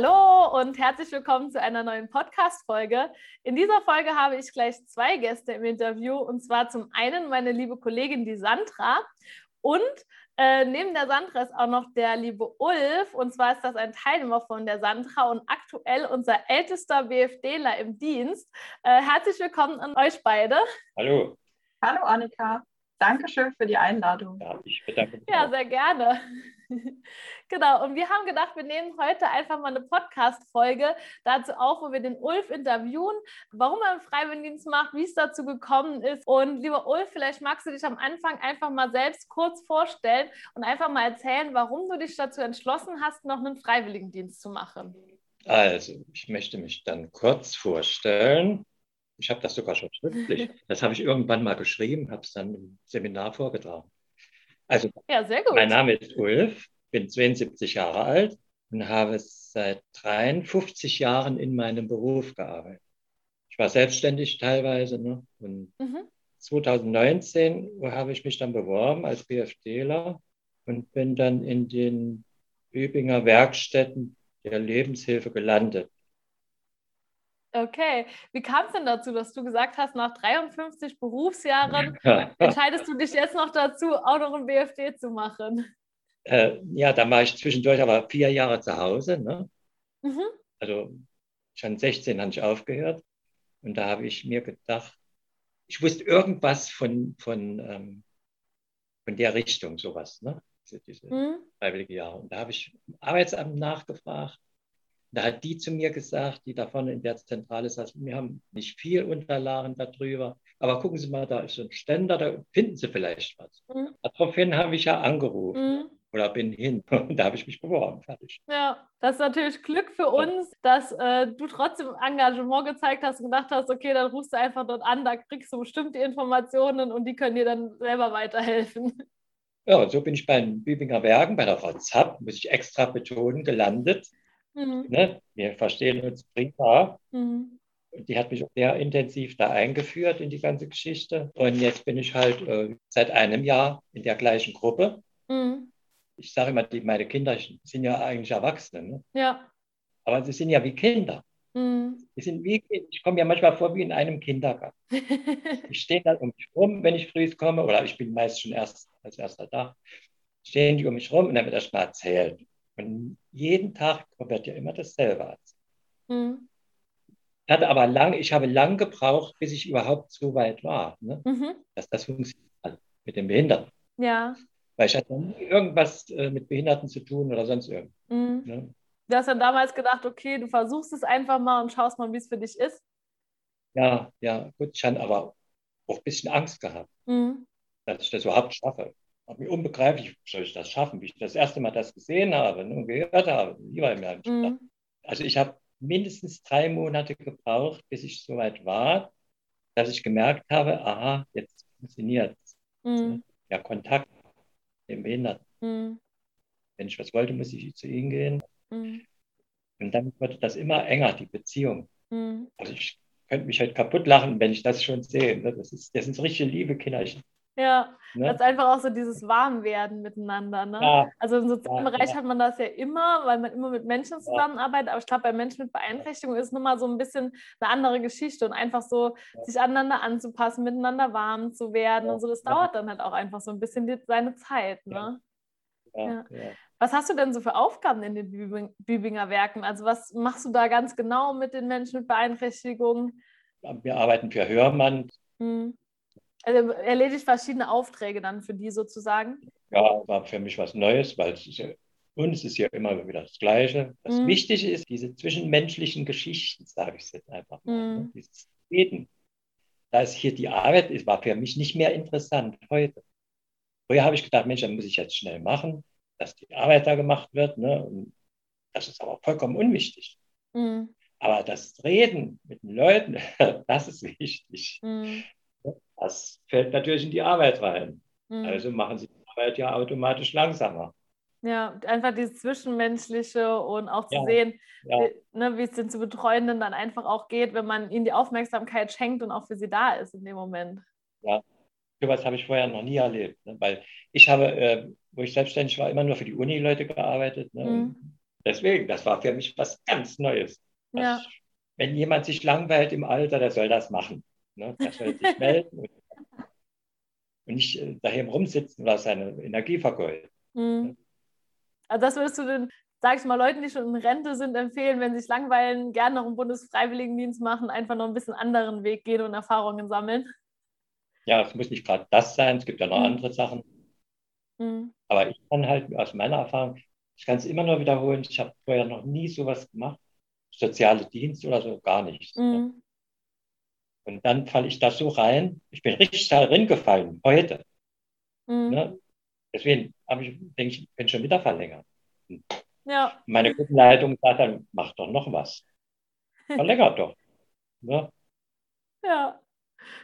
Hallo und herzlich willkommen zu einer neuen Podcast-Folge. In dieser Folge habe ich gleich zwei Gäste im Interview und zwar zum einen meine liebe Kollegin, die Sandra und äh, neben der Sandra ist auch noch der liebe Ulf und zwar ist das ein Teilnehmer von der Sandra und aktuell unser ältester BFDler im Dienst. Äh, herzlich willkommen an euch beide. Hallo. Hallo Annika. Dankeschön für die Einladung. Ja, ich bedanke mich. Ja, sehr gerne. genau, und wir haben gedacht, wir nehmen heute einfach mal eine Podcast-Folge dazu auf, wo wir den Ulf interviewen, warum er einen Freiwilligendienst macht, wie es dazu gekommen ist. Und lieber Ulf, vielleicht magst du dich am Anfang einfach mal selbst kurz vorstellen und einfach mal erzählen, warum du dich dazu entschlossen hast, noch einen Freiwilligendienst zu machen. Also, ich möchte mich dann kurz vorstellen. Ich habe das sogar schon schriftlich. Das habe ich irgendwann mal geschrieben, habe es dann im Seminar vorgetragen. Also, ja, sehr gut. mein Name ist Ulf, bin 72 Jahre alt und habe seit 53 Jahren in meinem Beruf gearbeitet. Ich war selbstständig teilweise ne? und mhm. 2019 habe ich mich dann beworben als BFDler und bin dann in den Übinger Werkstätten der Lebenshilfe gelandet. Okay, wie kam es denn dazu, dass du gesagt hast, nach 53 Berufsjahren entscheidest du dich jetzt noch dazu, auch noch ein BFD zu machen? Äh, ja, da war ich zwischendurch aber vier Jahre zu Hause. Ne? Mhm. Also schon 16 habe ich aufgehört. Und da habe ich mir gedacht, ich wusste irgendwas von, von, ähm, von der Richtung, sowas, ne? diese, diese mhm. freiwillige Jahre. Und da habe ich im Arbeitsamt nachgefragt da hat die zu mir gesagt, die da vorne in der Zentrale saß, wir haben nicht viel Unterlagen darüber, aber gucken Sie mal, da ist ein Ständer, da finden Sie vielleicht was. Mhm. Daraufhin habe ich ja angerufen. Mhm. Oder bin hin und da habe ich mich beworben. Fertig. Ja, das ist natürlich Glück für uns, dass äh, du trotzdem Engagement gezeigt hast und gedacht hast, okay, dann rufst du einfach dort an, da kriegst du bestimmt die Informationen und die können dir dann selber weiterhelfen. Ja, und so bin ich bei den Bübinger Werken, bei der Frau Zapp, muss ich extra betonen, gelandet. Mhm. Ne? Wir verstehen uns prima. Mhm. Die hat mich sehr intensiv da eingeführt in die ganze Geschichte. Und jetzt bin ich halt äh, seit einem Jahr in der gleichen Gruppe. Mhm. Ich sage immer, die, meine Kinder sind ja eigentlich Erwachsene. Ne? Ja. Aber sie sind ja wie Kinder. Mhm. Die sind wie, ich komme ja manchmal vor wie in einem Kindergarten. ich stehe dann um mich rum, wenn ich früh komme, oder ich bin meist schon erst als erster da. Stehen die um mich rum und dann wird erst mal erzählt. Und jeden Tag wird ja immer dasselbe. Mhm. Ich hatte aber lang, ich habe lang gebraucht, bis ich überhaupt so weit war, ne? mhm. dass das funktioniert mit den Behinderten. Ja. Weil ich hatte nie irgendwas äh, mit Behinderten zu tun oder sonst irgendwas. Mhm. Ne? Du hast dann damals gedacht, okay, du versuchst es einfach mal und schaust mal, wie es für dich ist. Ja, ja, gut. Ich hatte aber auch ein bisschen Angst gehabt, mhm. dass ich das überhaupt schaffe war mir unbegreiflich, wie soll ich das schaffen, wie ich das erste Mal das gesehen habe und gehört habe. Mhm. Also ich habe mindestens drei Monate gebraucht, bis ich so weit war, dass ich gemerkt habe, aha, jetzt funktioniert es. Mhm. Ja, Kontakt mit dem Behinderten. Mhm. Wenn ich was wollte, muss ich zu ihnen gehen. Mhm. Und dann wurde das immer enger, die Beziehung. Mhm. Also ich könnte mich halt kaputt lachen, wenn ich das schon sehe. Ne? Das, ist, das sind so richtige liebe Kinderchen. Ja, ne? das ist einfach auch so dieses Warmwerden miteinander. Ne? Ja. Also im sozialen ja, Bereich ja. hat man das ja immer, weil man immer mit Menschen zusammenarbeitet. Aber ich glaube, bei Menschen mit Beeinträchtigung ist es nochmal so ein bisschen eine andere Geschichte und einfach so sich aneinander anzupassen, miteinander warm zu werden und so. Das dauert dann halt auch einfach so ein bisschen die, seine Zeit. Ne? Was hast du denn so für Aufgaben in den Bübinger Werken? Also was machst du da ganz genau mit den Menschen mit Beeinträchtigung? Wir arbeiten für Hörmann. Hm. Also erledigt verschiedene Aufträge dann für die sozusagen? Ja, war für mich was Neues, weil es ist ja, uns ist ja immer wieder das Gleiche. Das mhm. Wichtige ist diese zwischenmenschlichen Geschichten, sage ich es jetzt einfach mal. Ne? Mhm. Dieses Reden. Da ist hier die Arbeit, es war für mich nicht mehr interessant heute. Früher habe ich gedacht, Mensch, dann muss ich jetzt schnell machen, dass die Arbeit da gemacht wird. Ne? Und das ist aber vollkommen unwichtig. Mhm. Aber das Reden mit den Leuten, das ist wichtig. Mhm. Das fällt natürlich in die Arbeit rein. Mhm. Also machen sie die Arbeit ja automatisch langsamer. Ja, einfach dieses Zwischenmenschliche und auch zu ja, sehen, ja. Wie, ne, wie es den zu Betreuenden dann einfach auch geht, wenn man ihnen die Aufmerksamkeit schenkt und auch für sie da ist in dem Moment. Ja, sowas habe ich vorher noch nie erlebt. Ne? Weil ich habe, äh, wo ich selbstständig war, immer nur für die Uni-Leute gearbeitet. Ne? Mhm. deswegen, das war für mich was ganz Neues. Ja. wenn jemand sich langweilt im Alter, der soll das machen. Ne? Der soll sich melden und, und nicht äh, daheim rumsitzen oder seine Energie vergeuden. Mhm. Also das würdest du den, sag ich mal, Leuten, die schon in Rente sind, empfehlen, wenn sie sich langweilen, gerne noch einen Bundesfreiwilligendienst machen, einfach noch ein bisschen anderen Weg gehen und Erfahrungen sammeln. Ja, es muss nicht gerade das sein, es gibt ja noch mhm. andere Sachen. Mhm. Aber ich kann halt aus meiner Erfahrung, ich kann es immer nur wiederholen, ich habe vorher noch nie sowas gemacht, soziale Dienst oder so, gar nichts. Ne? Mhm. Und dann falle ich da so rein, ich bin richtig darin gefallen, heute. Mhm. Ne? Deswegen habe ich, denke ich, bin schon wieder verlängert. Ja. Meine Gruppenleitung sagt dann, mach doch noch was. Verlängert doch. Ne? Ja.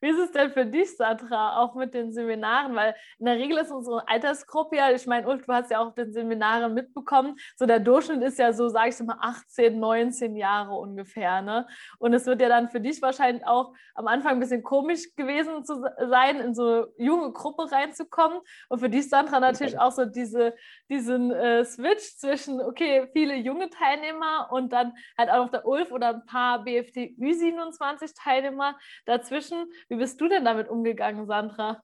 Wie ist es denn für dich, Sandra, auch mit den Seminaren? Weil in der Regel ist unsere Altersgruppe ja, ich meine, Ulf, du hast ja auch den Seminaren mitbekommen, so der Durchschnitt ist ja so, sage ich mal, 18, 19 Jahre ungefähr. Ne? Und es wird ja dann für dich wahrscheinlich auch am Anfang ein bisschen komisch gewesen zu sein, in so eine junge Gruppe reinzukommen. Und für dich, Sandra, natürlich auch so diese, diesen äh, Switch zwischen, okay, viele junge Teilnehmer und dann halt auch noch der Ulf oder ein paar BFT Ü27 Teilnehmer dazwischen. Wie bist du denn damit umgegangen, Sandra?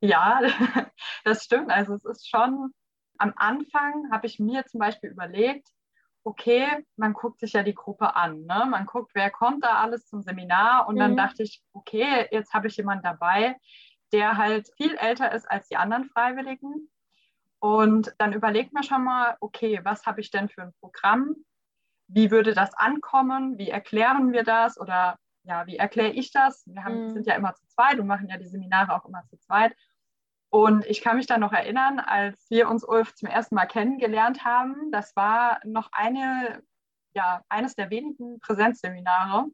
Ja, das stimmt. Also es ist schon, am Anfang habe ich mir zum Beispiel überlegt, okay, man guckt sich ja die Gruppe an. Ne? Man guckt, wer kommt da alles zum Seminar. Und mhm. dann dachte ich, okay, jetzt habe ich jemanden dabei, der halt viel älter ist als die anderen Freiwilligen. Und dann überlegt man schon mal, okay, was habe ich denn für ein Programm? Wie würde das ankommen? Wie erklären wir das? Oder ja, wie erkläre ich das? Wir haben, mhm. sind ja immer zu zweit und machen ja die Seminare auch immer zu zweit. Und ich kann mich dann noch erinnern, als wir uns Ulf zum ersten Mal kennengelernt haben, das war noch eine, ja, eines der wenigen Präsenzseminare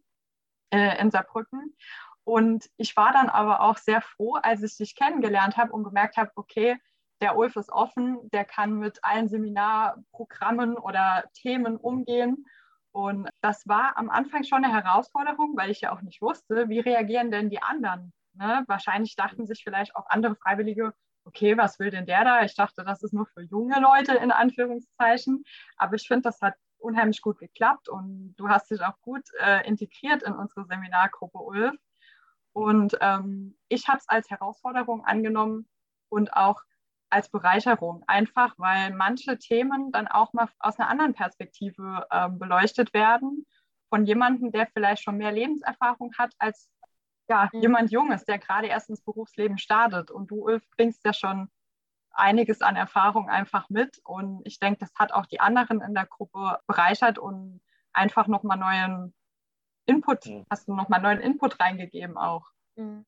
äh, in Saarbrücken. Und ich war dann aber auch sehr froh, als ich dich kennengelernt habe und gemerkt habe, okay, der Ulf ist offen, der kann mit allen Seminarprogrammen oder Themen umgehen. Und das war am Anfang schon eine Herausforderung, weil ich ja auch nicht wusste, wie reagieren denn die anderen. Ne? Wahrscheinlich dachten sich vielleicht auch andere Freiwillige, okay, was will denn der da? Ich dachte, das ist nur für junge Leute in Anführungszeichen. Aber ich finde, das hat unheimlich gut geklappt und du hast dich auch gut äh, integriert in unsere Seminargruppe, Ulf. Und ähm, ich habe es als Herausforderung angenommen und auch als Bereicherung, einfach weil manche Themen dann auch mal aus einer anderen Perspektive äh, beleuchtet werden, von jemandem, der vielleicht schon mehr Lebenserfahrung hat als ja, mhm. jemand Junges, der gerade erst ins Berufsleben startet. Und du, Ulf, bringst ja schon einiges an Erfahrung einfach mit. Und ich denke, das hat auch die anderen in der Gruppe bereichert und einfach nochmal neuen Input, mhm. hast du nochmal neuen Input reingegeben auch. Mhm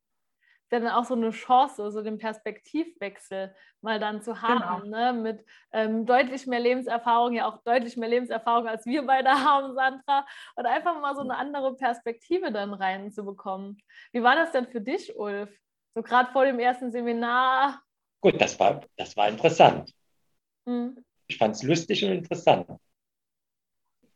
dann auch so eine Chance, so den Perspektivwechsel mal dann zu haben, genau. ne? mit ähm, deutlich mehr Lebenserfahrung, ja auch deutlich mehr Lebenserfahrung, als wir beide haben, Sandra, und einfach mal so eine andere Perspektive dann reinzubekommen. Wie war das denn für dich, Ulf? So gerade vor dem ersten Seminar? Gut, das war, das war interessant. Hm. Ich fand es lustig und interessant.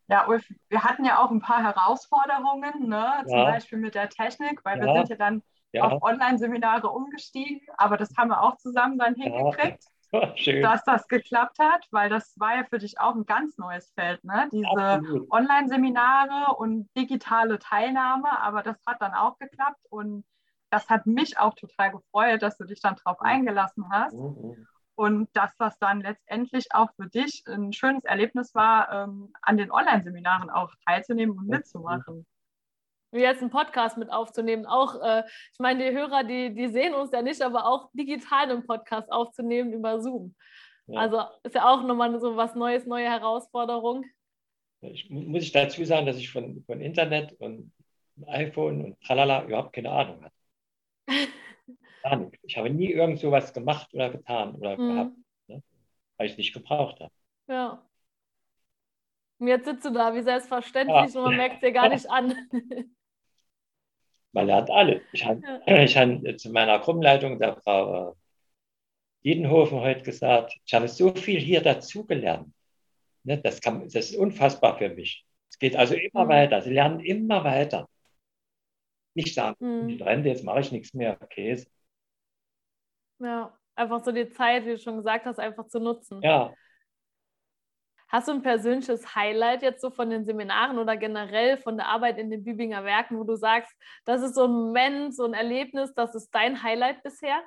Ja, Ulf, wir hatten ja auch ein paar Herausforderungen, ne? zum ja. Beispiel mit der Technik, weil ja. wir sind ja dann ja. auf Online-Seminare umgestiegen, aber das haben wir auch zusammen dann hingekriegt. Ja. dass das geklappt hat, weil das war ja für dich auch ein ganz neues Feld, ne? diese Online-Seminare und digitale Teilnahme, aber das hat dann auch geklappt und das hat mich auch total gefreut, dass du dich dann darauf eingelassen hast mhm. und dass das dann letztendlich auch für dich ein schönes Erlebnis war, ähm, an den Online-Seminaren auch teilzunehmen und mitzumachen jetzt einen Podcast mit aufzunehmen. Auch, äh, ich meine, die Hörer, die, die sehen uns ja nicht, aber auch digital einen Podcast aufzunehmen über Zoom. Ja. Also ist ja auch nochmal so was Neues, neue Herausforderung. Ich, muss ich dazu sagen, dass ich von, von Internet und iPhone und tralala überhaupt keine Ahnung hatte. Gar nicht. Ich habe nie irgend so was gemacht oder getan oder mhm. gehabt, ne? weil ich es nicht gebraucht habe. Ja. Und jetzt sitzt du da wie selbstverständlich ja. und man merkt es dir gar nicht an. man lernt alle. Ich habe ja. hab zu meiner Gruppenleitung, der Frau äh, Diedenhofen, heute gesagt, ich habe so viel hier dazugelernt. Ne, das, kann, das ist unfassbar für mich. Es geht also immer mhm. weiter. Sie lernen immer weiter. Nicht sagen, mhm. ich Rente, jetzt mache ich nichts mehr. Käse. Ja, einfach so die Zeit, wie du schon gesagt hast, einfach zu nutzen. Ja. Hast du ein persönliches Highlight jetzt so von den Seminaren oder generell von der Arbeit in den Bübinger Werken, wo du sagst, das ist so ein Moment, so ein Erlebnis, das ist dein Highlight bisher?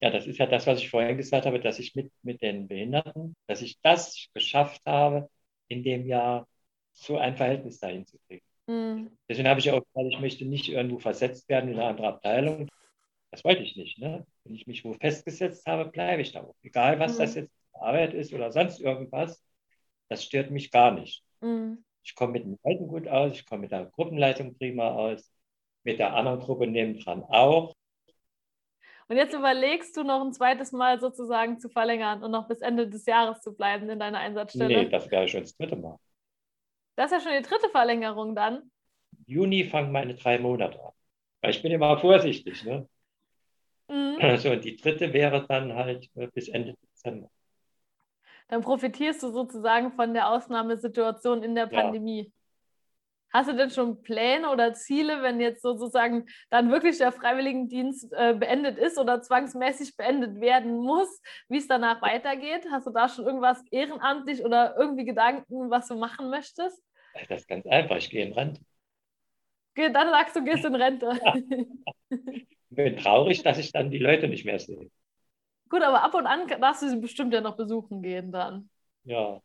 Ja, das ist ja das, was ich vorhin gesagt habe, dass ich mit, mit den Behinderten, dass ich das geschafft habe, in dem Jahr so ein Verhältnis dahin zu kriegen. Mhm. Deswegen habe ich auch gesagt, ich möchte nicht irgendwo versetzt werden in eine andere Abteilung. Das wollte ich nicht. Ne? Wenn ich mich wo festgesetzt habe, bleibe ich da. Egal, was mhm. das jetzt Arbeit ist oder sonst irgendwas, das stört mich gar nicht. Mhm. Ich komme mit den Leuten gut aus, ich komme mit der Gruppenleitung prima aus, mit der anderen Gruppe nebendran auch. Und jetzt überlegst du noch ein zweites Mal sozusagen zu verlängern und noch bis Ende des Jahres zu bleiben in deiner Einsatzstelle? Nee, das wäre schon das dritte Mal. Das ist ja schon die dritte Verlängerung dann. Juni fangen meine drei Monate an. Weil ich bin immer vorsichtig. Ne? Mhm. Also, und die dritte wäre dann halt äh, bis Ende Dezember dann profitierst du sozusagen von der Ausnahmesituation in der Pandemie. Ja. Hast du denn schon Pläne oder Ziele, wenn jetzt sozusagen dann wirklich der Freiwilligendienst äh, beendet ist oder zwangsmäßig beendet werden muss, wie es danach weitergeht? Hast du da schon irgendwas ehrenamtlich oder irgendwie Gedanken, was du machen möchtest? Das ist ganz einfach, ich gehe in Rente. Dann sagst du, gehst in Rente. ich bin traurig, dass ich dann die Leute nicht mehr sehe. Gut, aber ab und an darfst du sie bestimmt ja noch besuchen gehen dann. Ja.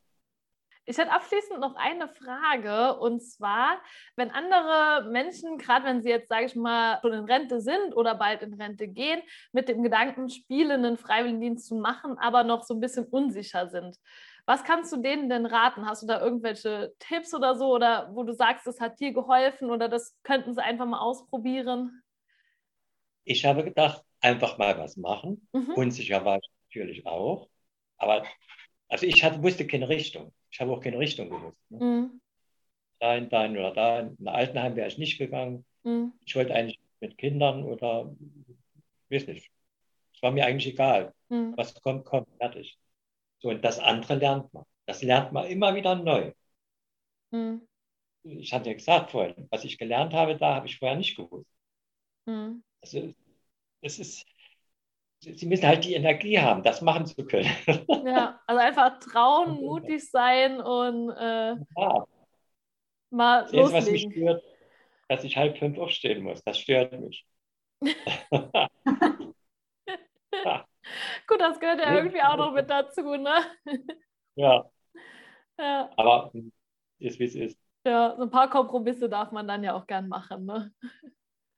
Ich hätte abschließend noch eine Frage und zwar, wenn andere Menschen, gerade wenn sie jetzt, sage ich mal, schon in Rente sind oder bald in Rente gehen, mit dem Gedanken spielen, einen Freiwilligendienst zu machen, aber noch so ein bisschen unsicher sind. Was kannst du denen denn raten? Hast du da irgendwelche Tipps oder so oder wo du sagst, das hat dir geholfen oder das könnten sie einfach mal ausprobieren? Ich habe gedacht, einfach mal was machen. Mhm. Unsicher war ich natürlich auch. Aber also ich hatte, wusste keine Richtung. Ich habe auch keine Richtung gewusst. Ne? Mhm. Dahin, dahin oder da. In Altenheim wäre ich nicht gegangen. Mhm. Ich wollte eigentlich mit Kindern oder, ich weiß nicht. Es war mir eigentlich egal. Mhm. Was kommt, kommt, fertig. So, und das andere lernt man. Das lernt man immer wieder neu. Mhm. Ich hatte ja gesagt vorhin, was ich gelernt habe, da habe ich vorher nicht gewusst. Mhm. Also es ist, sie müssen halt die Energie haben, das machen zu können. Ja, also einfach trauen, mutig sein und äh, ja. mal das loslegen. was mich stört, dass ich halb fünf aufstehen muss. Das stört mich. Gut, das gehört ja irgendwie auch noch mit dazu, ne? Ja. ja. Aber ist wie es ist. Ja, so ein paar Kompromisse darf man dann ja auch gern machen, ne?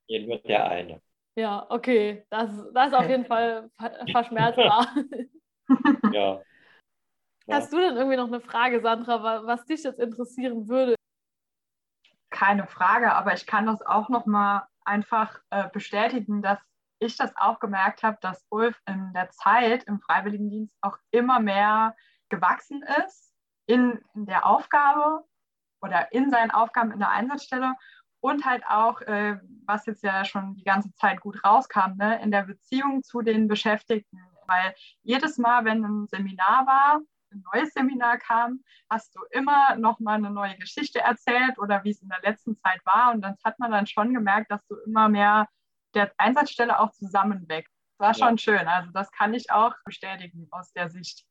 Jeden wird der eine. Ja, okay. Das, das ist auf jeden Fall verschmerzbar. ja. Hast du denn irgendwie noch eine Frage, Sandra, was dich jetzt interessieren würde? Keine Frage, aber ich kann das auch noch mal einfach äh, bestätigen, dass ich das auch gemerkt habe, dass Ulf in der Zeit im Freiwilligendienst auch immer mehr gewachsen ist in, in der Aufgabe oder in seinen Aufgaben in der Einsatzstelle und halt auch, äh, was jetzt ja schon die ganze Zeit gut rauskam, ne, in der Beziehung zu den Beschäftigten. Weil jedes Mal, wenn ein Seminar war, ein neues Seminar kam, hast du immer noch mal eine neue Geschichte erzählt oder wie es in der letzten Zeit war. Und das hat man dann schon gemerkt, dass du immer mehr der Einsatzstelle auch zusammenwächst. Das war schon ja. schön. Also das kann ich auch bestätigen aus der Sicht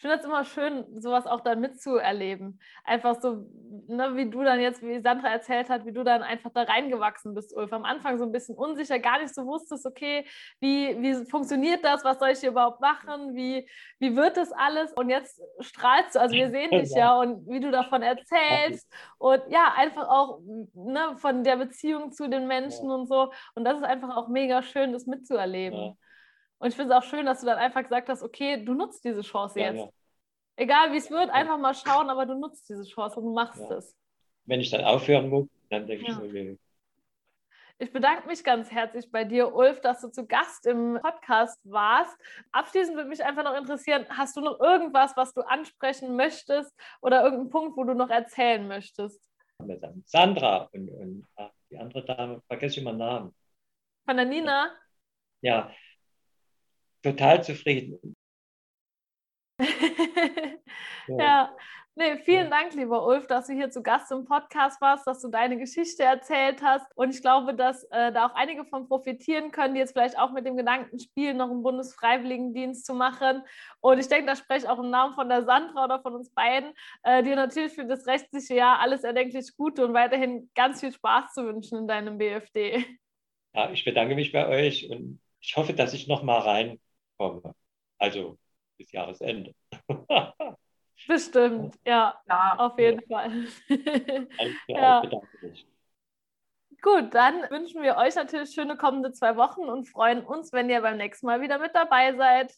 ich finde es immer schön, sowas auch dann mitzuerleben. Einfach so, ne, wie du dann jetzt, wie Sandra erzählt hat, wie du dann einfach da reingewachsen bist, Ulf. Am Anfang so ein bisschen unsicher, gar nicht so wusstest, okay, wie, wie funktioniert das, was soll ich hier überhaupt machen, wie, wie wird das alles? Und jetzt strahlst du, also wir sehen dich ja und wie du davon erzählst und ja, einfach auch ne, von der Beziehung zu den Menschen ja. und so. Und das ist einfach auch mega schön, das mitzuerleben. Ja. Und ich finde es auch schön, dass du dann einfach gesagt hast, okay, du nutzt diese Chance ja, jetzt. Ja. Egal wie es wird, einfach mal schauen, aber du nutzt diese Chance und du machst ja. es. Wenn ich dann aufhören muss, dann denke ich so, okay. Ich bedanke mich ganz herzlich bei dir, Ulf, dass du zu Gast im Podcast warst. Abschließend würde mich einfach noch interessieren, hast du noch irgendwas, was du ansprechen möchtest oder irgendeinen Punkt, wo du noch erzählen möchtest? Sandra und, und die andere Dame, vergesse ich immer Namen. Von der Nina? Ja, total zufrieden. ja. Nee, vielen Dank, lieber Ulf, dass du hier zu Gast im Podcast warst, dass du deine Geschichte erzählt hast. Und ich glaube, dass äh, da auch einige von profitieren können, die jetzt vielleicht auch mit dem Gedanken spielen, noch einen Bundesfreiwilligendienst zu machen. Und ich denke, da spreche ich auch im Namen von der Sandra oder von uns beiden, äh, dir natürlich für das restliche Jahr alles erdenklich Gute und weiterhin ganz viel Spaß zu wünschen in deinem BFD. Ja, ich bedanke mich bei euch und ich hoffe, dass ich noch mal reinkomme. Also bis Jahresende. Bestimmt, ja, ja auf jeden ja. Fall. ja. Gut, dann wünschen wir euch natürlich schöne kommende zwei Wochen und freuen uns, wenn ihr beim nächsten Mal wieder mit dabei seid.